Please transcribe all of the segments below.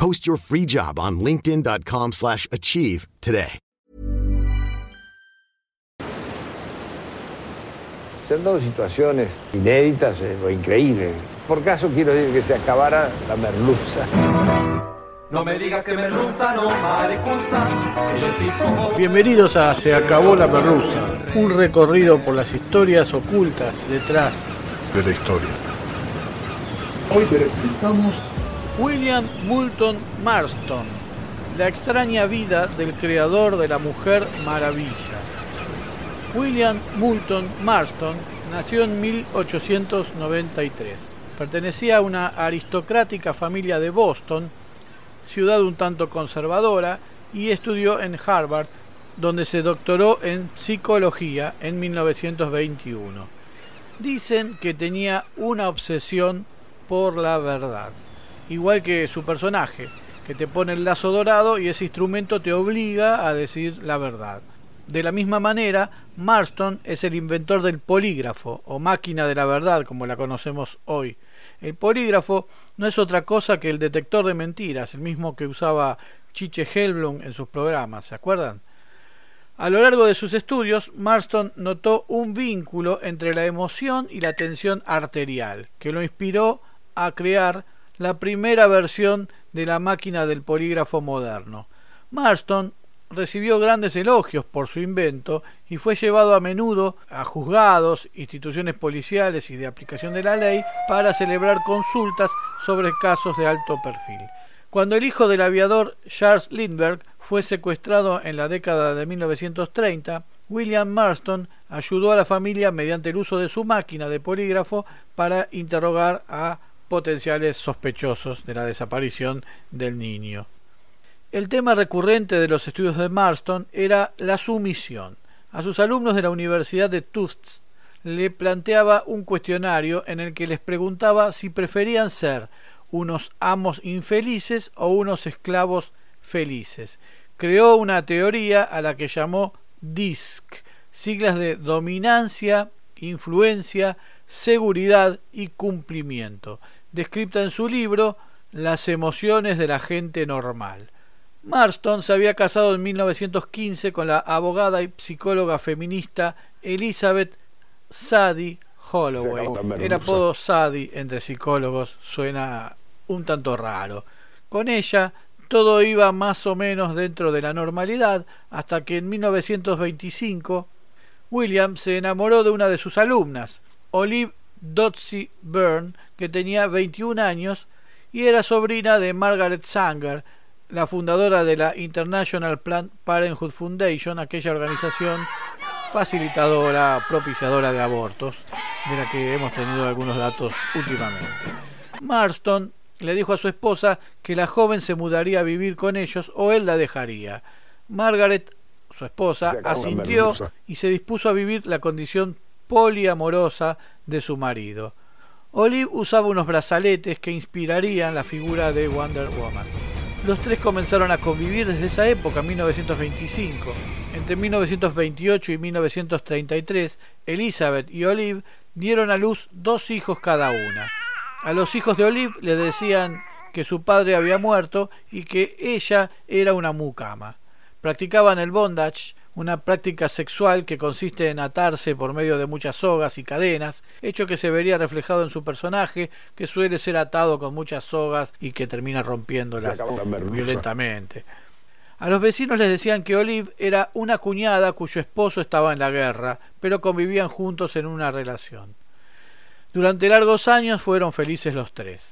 Post your free job on linkedin.com/achieve slash achieve today. Se han dado situaciones inéditas eh, o increíbles. Por caso quiero decir que se acabara la merluza. No me digas que merluza, no pongo- Bienvenidos a Se acabó la merluza, un recorrido por las historias ocultas detrás de la historia. Hoy presentamos William Moulton Marston, la extraña vida del creador de la Mujer Maravilla. William Moulton Marston nació en 1893. Pertenecía a una aristocrática familia de Boston, ciudad un tanto conservadora, y estudió en Harvard, donde se doctoró en psicología en 1921. Dicen que tenía una obsesión por la verdad, igual que su personaje, que te pone el lazo dorado y ese instrumento te obliga a decir la verdad. De la misma manera, Marston es el inventor del polígrafo, o máquina de la verdad, como la conocemos hoy. El polígrafo no es otra cosa que el detector de mentiras, el mismo que usaba Chiche Hellblum en sus programas, ¿se acuerdan? A lo largo de sus estudios, Marston notó un vínculo entre la emoción y la tensión arterial, que lo inspiró a crear la primera versión de la máquina del polígrafo moderno. Marston recibió grandes elogios por su invento y fue llevado a menudo a juzgados, instituciones policiales y de aplicación de la ley para celebrar consultas sobre casos de alto perfil. Cuando el hijo del aviador Charles Lindbergh fue secuestrado en la década de 1930, William Marston ayudó a la familia mediante el uso de su máquina de polígrafo para interrogar a potenciales sospechosos de la desaparición del niño. El tema recurrente de los estudios de Marston era la sumisión. A sus alumnos de la Universidad de Tufts le planteaba un cuestionario en el que les preguntaba si preferían ser unos amos infelices o unos esclavos felices. Creó una teoría a la que llamó DISC, siglas de dominancia, influencia, seguridad y cumplimiento, descrita en su libro Las emociones de la gente normal. Marston se había casado en 1915 con la abogada y psicóloga feminista Elizabeth Sadie Holloway. El apodo Sadie entre psicólogos suena un tanto raro. Con ella todo iba más o menos dentro de la normalidad hasta que en 1925 William se enamoró de una de sus alumnas, Olive Dotsy Byrne, que tenía 21 años y era sobrina de Margaret Sanger, la fundadora de la International Planned Parenthood Foundation, aquella organización facilitadora, propiciadora de abortos, de la que hemos tenido algunos datos últimamente. Marston le dijo a su esposa que la joven se mudaría a vivir con ellos o él la dejaría. Margaret, su esposa, asintió y se dispuso a vivir la condición poliamorosa de su marido. Olive usaba unos brazaletes que inspirarían la figura de Wonder Woman. Los tres comenzaron a convivir desde esa época, 1925. Entre 1928 y 1933, Elizabeth y Olive dieron a luz dos hijos cada una. A los hijos de Olive le decían que su padre había muerto y que ella era una mucama. Practicaban el bondage, una práctica sexual que consiste en atarse por medio de muchas sogas y cadenas, hecho que se vería reflejado en su personaje, que suele ser atado con muchas sogas y que termina rompiéndolas violentamente. A los vecinos les decían que Olive era una cuñada cuyo esposo estaba en la guerra, pero convivían juntos en una relación. Durante largos años fueron felices los tres.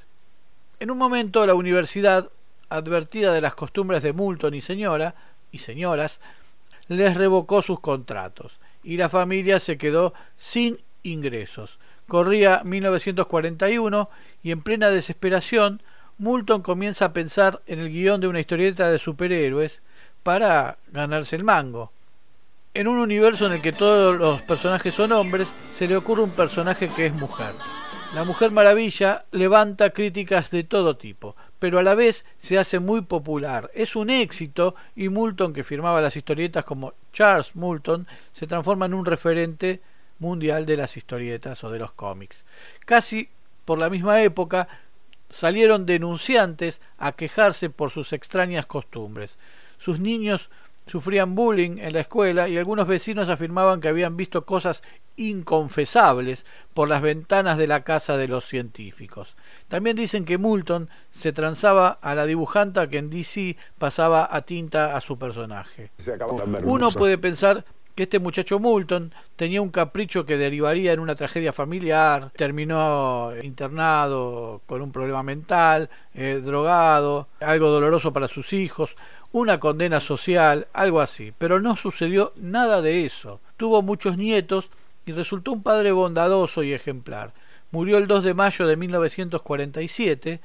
En un momento la universidad, advertida de las costumbres de Moulton y señora y señoras, les revocó sus contratos y la familia se quedó sin ingresos. Corría 1941 y en plena desesperación Moulton comienza a pensar en el guion de una historieta de superhéroes para ganarse el mango. En un universo en el que todos los personajes son hombres, se le ocurre un personaje que es mujer. La Mujer Maravilla levanta críticas de todo tipo, pero a la vez se hace muy popular. Es un éxito y Moulton, que firmaba las historietas como Charles Moulton, se transforma en un referente mundial de las historietas o de los cómics. Casi por la misma época salieron denunciantes a quejarse por sus extrañas costumbres. Sus niños sufrían bullying en la escuela y algunos vecinos afirmaban que habían visto cosas inconfesables por las ventanas de la casa de los científicos. También dicen que Moulton se transaba a la dibujanta que en DC pasaba a tinta a su personaje. Uno puede pensar que este muchacho Moulton tenía un capricho que derivaría en una tragedia familiar, terminó internado con un problema mental, eh, drogado, algo doloroso para sus hijos, una condena social, algo así. Pero no sucedió nada de eso. Tuvo muchos nietos y resultó un padre bondadoso y ejemplar. Murió el 2 de mayo de 1947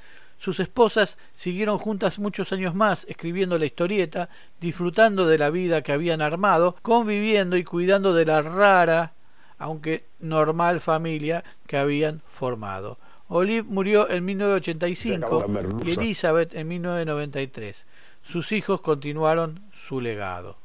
sus esposas siguieron juntas muchos años más escribiendo la historieta, disfrutando de la vida que habían armado, conviviendo y cuidando de la rara, aunque normal familia que habían formado. Olive murió en 1985 y Elizabeth en 1993. Sus hijos continuaron su legado.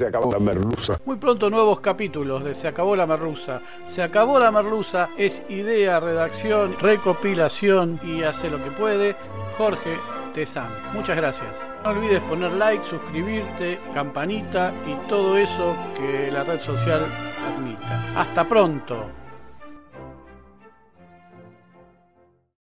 Se acabó la merluza. Muy pronto nuevos capítulos de Se acabó la merluza. Se acabó la merluza es idea, redacción, recopilación y hace lo que puede Jorge Tezán. Muchas gracias. No olvides poner like, suscribirte, campanita y todo eso que la red social admita. Hasta pronto.